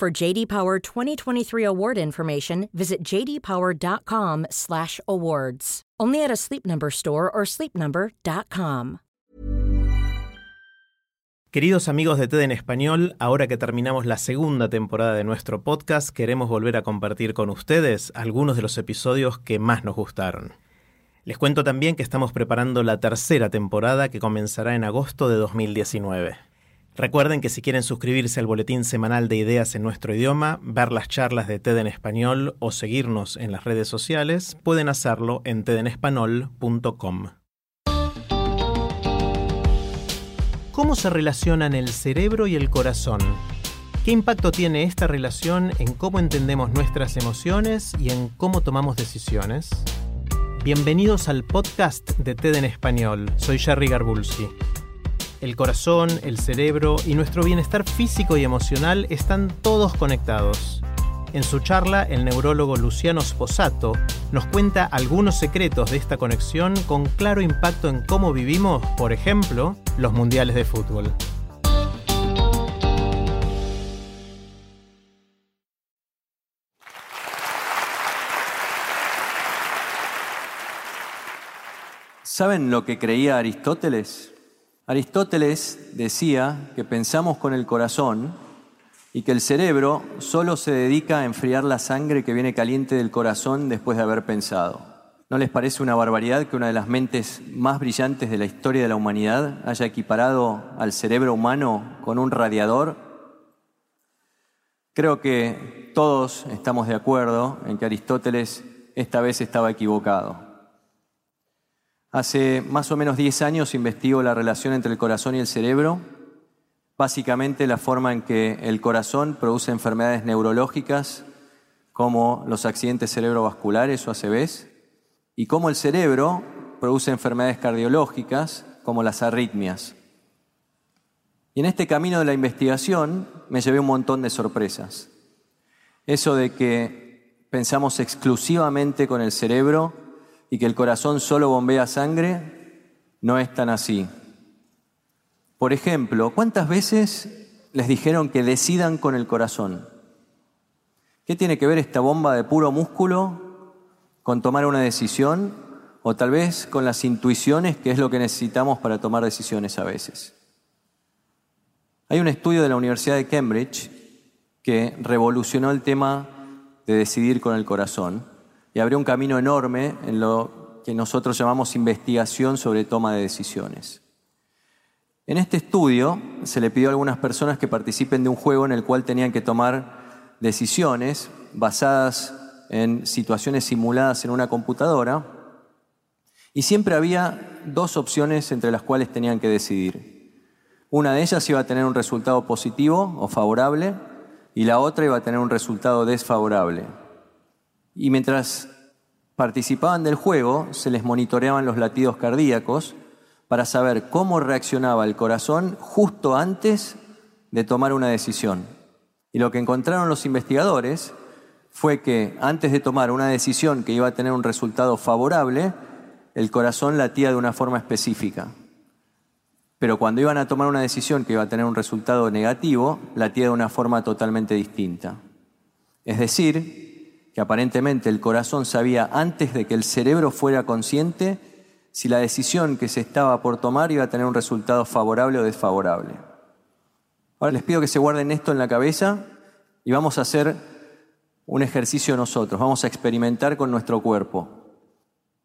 For JD Power 2023 award information, visit jdpower.com/awards. Only at a Sleep Number store or sleepnumber.com. Queridos amigos de TED en español, ahora que terminamos la segunda temporada de nuestro podcast, queremos volver a compartir con ustedes algunos de los episodios que más nos gustaron. Les cuento también que estamos preparando la tercera temporada que comenzará en agosto de 2019. Recuerden que si quieren suscribirse al boletín semanal de ideas en nuestro idioma, ver las charlas de TED en español o seguirnos en las redes sociales, pueden hacerlo en tedenespanol.com. ¿Cómo se relacionan el cerebro y el corazón? ¿Qué impacto tiene esta relación en cómo entendemos nuestras emociones y en cómo tomamos decisiones? Bienvenidos al podcast de TED en español. Soy Jerry Garbulsi. El corazón, el cerebro y nuestro bienestar físico y emocional están todos conectados. En su charla, el neurólogo Luciano Sposato nos cuenta algunos secretos de esta conexión con claro impacto en cómo vivimos, por ejemplo, los mundiales de fútbol. ¿Saben lo que creía Aristóteles? Aristóteles decía que pensamos con el corazón y que el cerebro solo se dedica a enfriar la sangre que viene caliente del corazón después de haber pensado. ¿No les parece una barbaridad que una de las mentes más brillantes de la historia de la humanidad haya equiparado al cerebro humano con un radiador? Creo que todos estamos de acuerdo en que Aristóteles esta vez estaba equivocado. Hace más o menos 10 años investigo la relación entre el corazón y el cerebro básicamente la forma en que el corazón produce enfermedades neurológicas como los accidentes cerebrovasculares o ACVs y cómo el cerebro produce enfermedades cardiológicas como las arritmias. Y en este camino de la investigación me llevé un montón de sorpresas. Eso de que pensamos exclusivamente con el cerebro y que el corazón solo bombea sangre, no es tan así. Por ejemplo, ¿cuántas veces les dijeron que decidan con el corazón? ¿Qué tiene que ver esta bomba de puro músculo con tomar una decisión o tal vez con las intuiciones, que es lo que necesitamos para tomar decisiones a veces? Hay un estudio de la Universidad de Cambridge que revolucionó el tema de decidir con el corazón y abrió un camino enorme en lo que nosotros llamamos investigación sobre toma de decisiones. En este estudio se le pidió a algunas personas que participen de un juego en el cual tenían que tomar decisiones basadas en situaciones simuladas en una computadora y siempre había dos opciones entre las cuales tenían que decidir. Una de ellas iba a tener un resultado positivo o favorable y la otra iba a tener un resultado desfavorable. Y mientras participaban del juego se les monitoreaban los latidos cardíacos para saber cómo reaccionaba el corazón justo antes de tomar una decisión. Y lo que encontraron los investigadores fue que antes de tomar una decisión que iba a tener un resultado favorable, el corazón latía de una forma específica. Pero cuando iban a tomar una decisión que iba a tener un resultado negativo, latía de una forma totalmente distinta. Es decir, que aparentemente el corazón sabía antes de que el cerebro fuera consciente si la decisión que se estaba por tomar iba a tener un resultado favorable o desfavorable. Ahora les pido que se guarden esto en la cabeza y vamos a hacer un ejercicio nosotros, vamos a experimentar con nuestro cuerpo.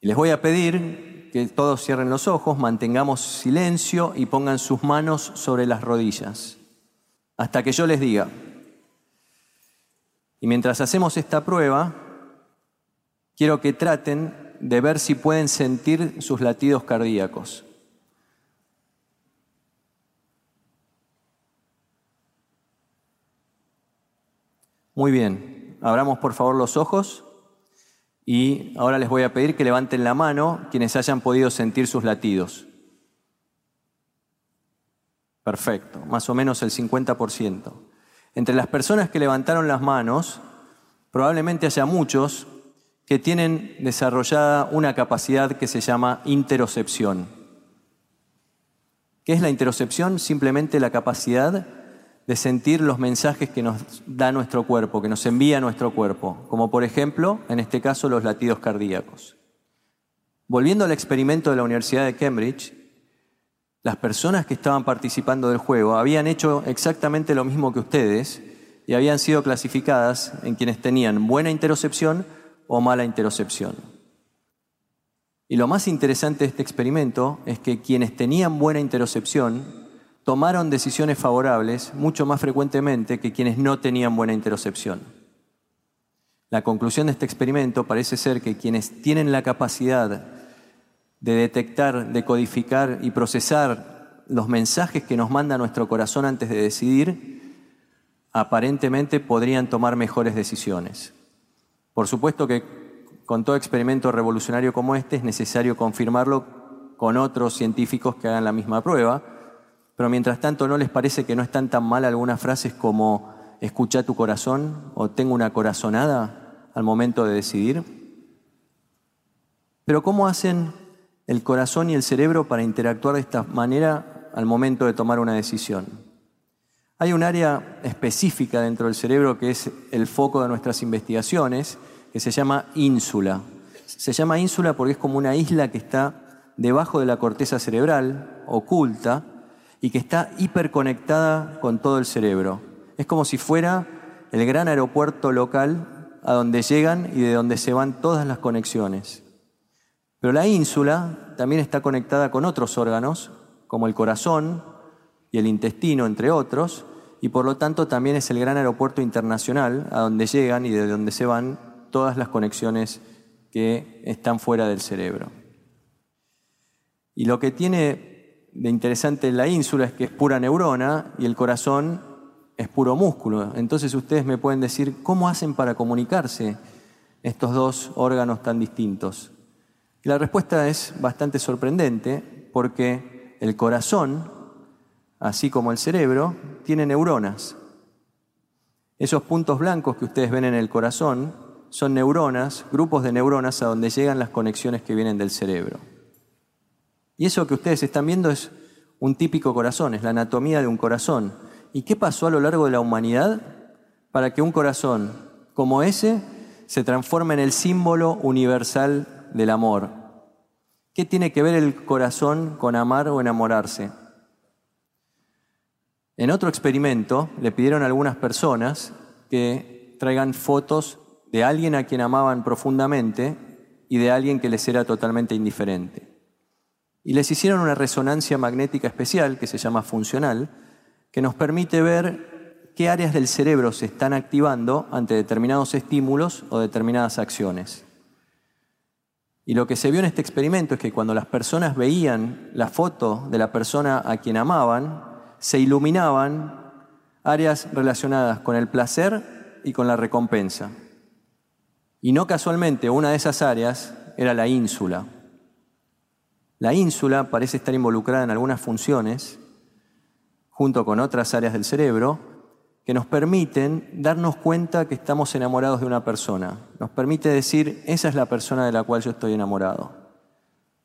Y les voy a pedir que todos cierren los ojos, mantengamos silencio y pongan sus manos sobre las rodillas, hasta que yo les diga. Y mientras hacemos esta prueba, quiero que traten de ver si pueden sentir sus latidos cardíacos. Muy bien, abramos por favor los ojos y ahora les voy a pedir que levanten la mano quienes hayan podido sentir sus latidos. Perfecto, más o menos el 50%. Entre las personas que levantaron las manos, probablemente haya muchos que tienen desarrollada una capacidad que se llama interocepción. ¿Qué es la interocepción? Simplemente la capacidad de sentir los mensajes que nos da nuestro cuerpo, que nos envía nuestro cuerpo, como por ejemplo, en este caso, los latidos cardíacos. Volviendo al experimento de la Universidad de Cambridge, las personas que estaban participando del juego habían hecho exactamente lo mismo que ustedes y habían sido clasificadas en quienes tenían buena interocepción o mala interocepción. Y lo más interesante de este experimento es que quienes tenían buena interocepción tomaron decisiones favorables mucho más frecuentemente que quienes no tenían buena interocepción. La conclusión de este experimento parece ser que quienes tienen la capacidad de detectar, de codificar y procesar los mensajes que nos manda nuestro corazón antes de decidir, aparentemente podrían tomar mejores decisiones. Por supuesto que con todo experimento revolucionario como este es necesario confirmarlo con otros científicos que hagan la misma prueba, pero mientras tanto no les parece que no están tan mal algunas frases como escucha tu corazón o tengo una corazonada al momento de decidir. Pero ¿cómo hacen el corazón y el cerebro para interactuar de esta manera al momento de tomar una decisión? Hay un área específica dentro del cerebro que es el foco de nuestras investigaciones, que se llama ínsula. Se llama ínsula porque es como una isla que está debajo de la corteza cerebral, oculta, y que está hiperconectada con todo el cerebro. Es como si fuera el gran aeropuerto local a donde llegan y de donde se van todas las conexiones. Pero la ínsula también está conectada con otros órganos, como el corazón, y el intestino, entre otros, y por lo tanto también es el gran aeropuerto internacional a donde llegan y de donde se van todas las conexiones que están fuera del cerebro. Y lo que tiene de interesante la ínsula es que es pura neurona y el corazón es puro músculo. Entonces ustedes me pueden decir, ¿cómo hacen para comunicarse estos dos órganos tan distintos? Y la respuesta es bastante sorprendente porque el corazón así como el cerebro, tiene neuronas. Esos puntos blancos que ustedes ven en el corazón son neuronas, grupos de neuronas a donde llegan las conexiones que vienen del cerebro. Y eso que ustedes están viendo es un típico corazón, es la anatomía de un corazón. ¿Y qué pasó a lo largo de la humanidad para que un corazón como ese se transforme en el símbolo universal del amor? ¿Qué tiene que ver el corazón con amar o enamorarse? En otro experimento le pidieron a algunas personas que traigan fotos de alguien a quien amaban profundamente y de alguien que les era totalmente indiferente. Y les hicieron una resonancia magnética especial que se llama funcional, que nos permite ver qué áreas del cerebro se están activando ante determinados estímulos o determinadas acciones. Y lo que se vio en este experimento es que cuando las personas veían la foto de la persona a quien amaban, se iluminaban áreas relacionadas con el placer y con la recompensa. Y no casualmente una de esas áreas era la ínsula. La ínsula parece estar involucrada en algunas funciones, junto con otras áreas del cerebro, que nos permiten darnos cuenta que estamos enamorados de una persona. Nos permite decir, esa es la persona de la cual yo estoy enamorado.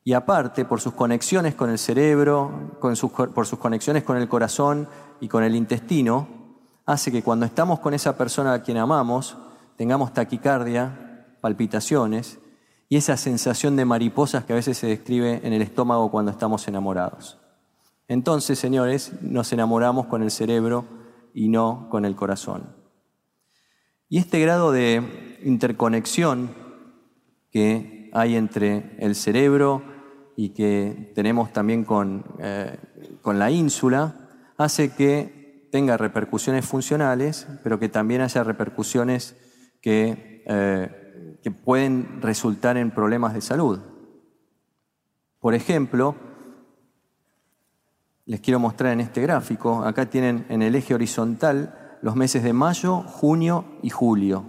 Y aparte, por sus conexiones con el cerebro, por sus conexiones con el corazón y con el intestino, hace que cuando estamos con esa persona a quien amamos, tengamos taquicardia, palpitaciones y esa sensación de mariposas que a veces se describe en el estómago cuando estamos enamorados. Entonces, señores, nos enamoramos con el cerebro y no con el corazón. Y este grado de interconexión que hay entre el cerebro y que tenemos también con, eh, con la ínsula, hace que tenga repercusiones funcionales, pero que también haya repercusiones que, eh, que pueden resultar en problemas de salud. Por ejemplo, les quiero mostrar en este gráfico, acá tienen en el eje horizontal los meses de mayo, junio y julio.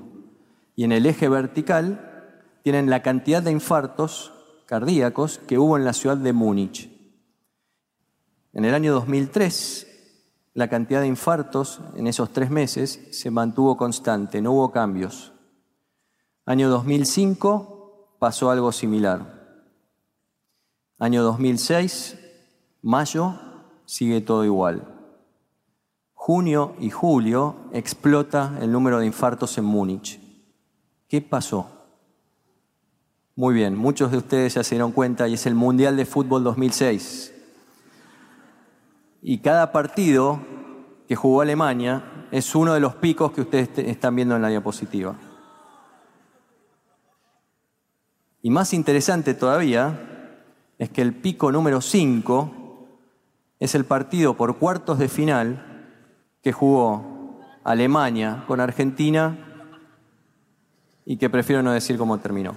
Y en el eje vertical tienen la cantidad de infartos cardíacos que hubo en la ciudad de Múnich. En el año 2003, la cantidad de infartos en esos tres meses se mantuvo constante, no hubo cambios. Año 2005 pasó algo similar. Año 2006, mayo, sigue todo igual. Junio y julio explota el número de infartos en Múnich. ¿Qué pasó? Muy bien, muchos de ustedes ya se dieron cuenta y es el Mundial de Fútbol 2006. Y cada partido que jugó Alemania es uno de los picos que ustedes están viendo en la diapositiva. Y más interesante todavía es que el pico número 5 es el partido por cuartos de final que jugó Alemania con Argentina y que prefiero no decir cómo terminó.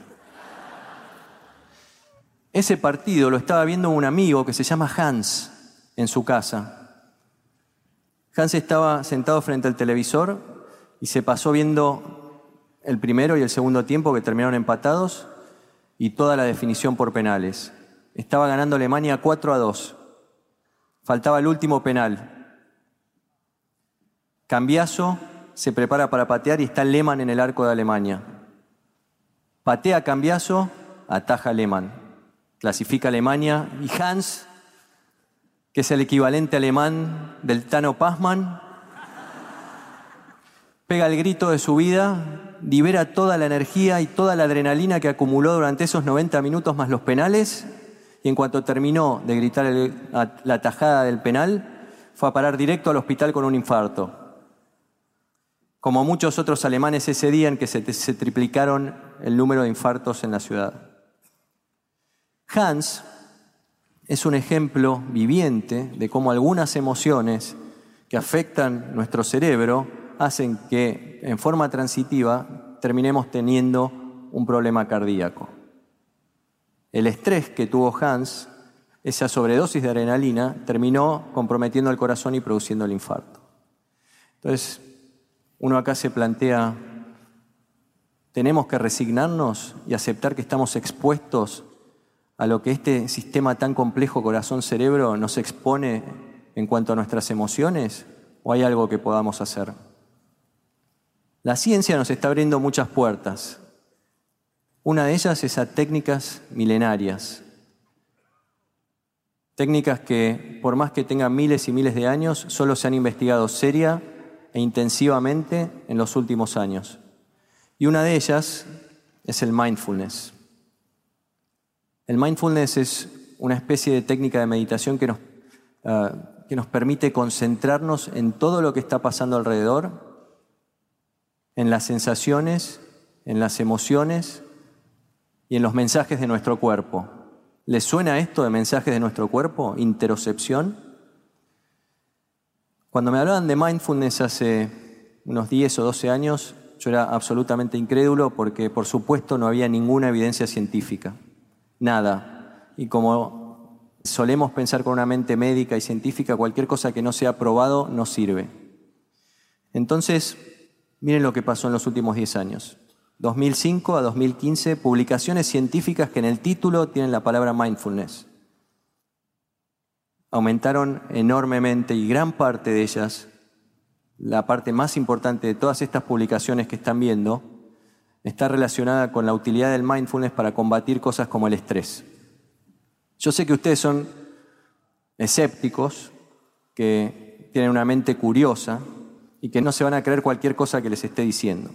Ese partido lo estaba viendo un amigo que se llama Hans en su casa. Hans estaba sentado frente al televisor y se pasó viendo el primero y el segundo tiempo que terminaron empatados y toda la definición por penales. Estaba ganando Alemania 4 a 2. Faltaba el último penal. Cambiazo se prepara para patear y está Lehmann en el arco de Alemania. Patea Cambiazo, ataja Lehmann clasifica Alemania, y Hans, que es el equivalente alemán del Tano Pazman, pega el grito de su vida, libera toda la energía y toda la adrenalina que acumuló durante esos 90 minutos más los penales, y en cuanto terminó de gritar la tajada del penal, fue a parar directo al hospital con un infarto. Como muchos otros alemanes ese día en que se triplicaron el número de infartos en la ciudad. Hans es un ejemplo viviente de cómo algunas emociones que afectan nuestro cerebro hacen que en forma transitiva terminemos teniendo un problema cardíaco. El estrés que tuvo Hans, esa sobredosis de adrenalina, terminó comprometiendo el corazón y produciendo el infarto. Entonces, uno acá se plantea, ¿tenemos que resignarnos y aceptar que estamos expuestos a lo que este sistema tan complejo corazón-cerebro nos expone en cuanto a nuestras emociones o hay algo que podamos hacer? La ciencia nos está abriendo muchas puertas. Una de ellas es a técnicas milenarias. Técnicas que, por más que tengan miles y miles de años, solo se han investigado seria e intensivamente en los últimos años. Y una de ellas es el mindfulness. El mindfulness es una especie de técnica de meditación que nos, ah, que nos permite concentrarnos en todo lo que está pasando alrededor, en las sensaciones, en las emociones y en los mensajes de nuestro cuerpo. ¿Les suena esto de mensajes de nuestro cuerpo? Interocepción. Cuando me hablaban de mindfulness hace unos 10 o 12 años, yo era absolutamente incrédulo porque por supuesto no había ninguna evidencia científica nada. Y como solemos pensar con una mente médica y científica, cualquier cosa que no sea probado no sirve. Entonces, miren lo que pasó en los últimos 10 años. 2005 a 2015, publicaciones científicas que en el título tienen la palabra mindfulness. Aumentaron enormemente y gran parte de ellas, la parte más importante de todas estas publicaciones que están viendo, está relacionada con la utilidad del mindfulness para combatir cosas como el estrés. Yo sé que ustedes son escépticos, que tienen una mente curiosa y que no se van a creer cualquier cosa que les esté diciendo.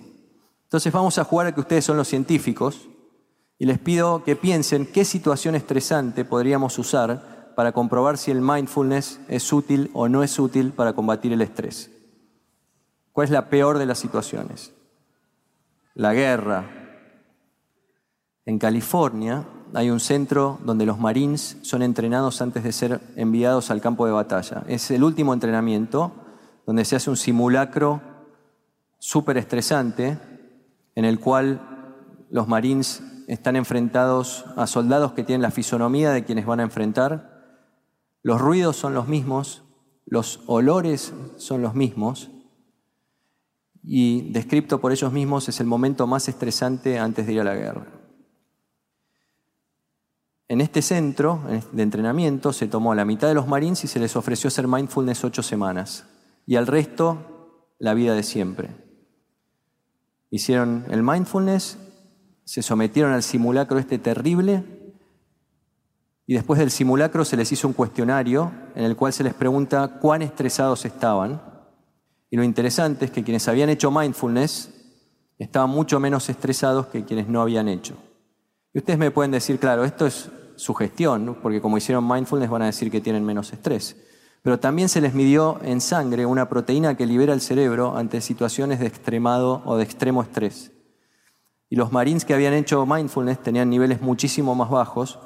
Entonces vamos a jugar a que ustedes son los científicos y les pido que piensen qué situación estresante podríamos usar para comprobar si el mindfulness es útil o no es útil para combatir el estrés. ¿Cuál es la peor de las situaciones? la guerra. En California hay un centro donde los marines son entrenados antes de ser enviados al campo de batalla. Es el último entrenamiento donde se hace un simulacro súper estresante en el cual los marines están enfrentados a soldados que tienen la fisonomía de quienes van a enfrentar. Los ruidos son los mismos, los olores son los mismos y descrito por ellos mismos es el momento más estresante antes de ir a la guerra. En este centro de entrenamiento se tomó a la mitad de los Marines y se les ofreció hacer mindfulness ocho semanas y al resto la vida de siempre. Hicieron el mindfulness, se sometieron al simulacro este terrible y después del simulacro se les hizo un cuestionario en el cual se les pregunta cuán estresados estaban. Y lo interesante es que quienes habían hecho mindfulness estaban mucho menos estresados que quienes no habían hecho. Y ustedes me pueden decir, claro, esto es su gestión, porque como hicieron mindfulness van a decir que tienen menos estrés. Pero también se les midió en sangre una proteína que libera el cerebro ante situaciones de extremado o de extremo estrés. Y los marines que habían hecho mindfulness tenían niveles muchísimo más bajos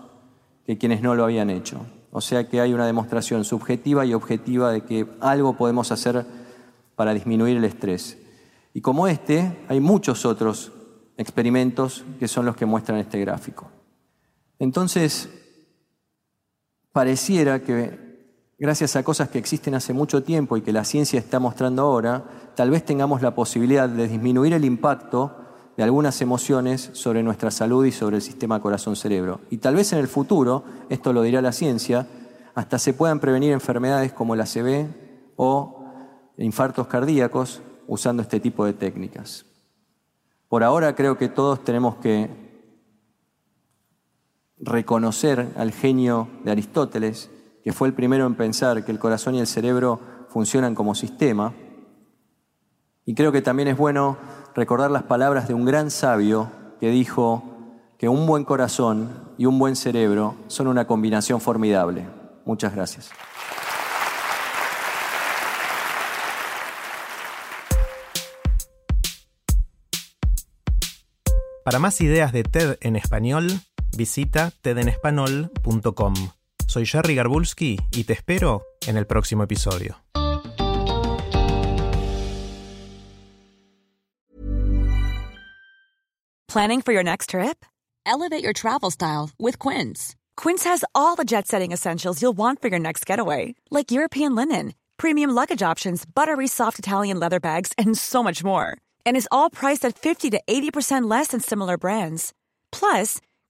que quienes no lo habían hecho. O sea que hay una demostración subjetiva y objetiva de que algo podemos hacer para disminuir el estrés. Y como este, hay muchos otros experimentos que son los que muestran este gráfico. Entonces, pareciera que gracias a cosas que existen hace mucho tiempo y que la ciencia está mostrando ahora, tal vez tengamos la posibilidad de disminuir el impacto de algunas emociones sobre nuestra salud y sobre el sistema corazón-cerebro. Y tal vez en el futuro, esto lo dirá la ciencia, hasta se puedan prevenir enfermedades como la CB o infartos cardíacos usando este tipo de técnicas. Por ahora creo que todos tenemos que reconocer al genio de Aristóteles, que fue el primero en pensar que el corazón y el cerebro funcionan como sistema. Y creo que también es bueno recordar las palabras de un gran sabio que dijo que un buen corazón y un buen cerebro son una combinación formidable. Muchas gracias. Para más ideas de TED en español, visita tedenespanol.com. Soy Jerry Garbulski y te espero en el próximo episodio. Planning for your next trip? Elevate your travel style with Quince. Quince has all the jet setting essentials you'll want for your next getaway, like European linen, premium luggage options, buttery soft Italian leather bags, and so much more. And is all priced at 50 to 80% less than similar brands. Plus,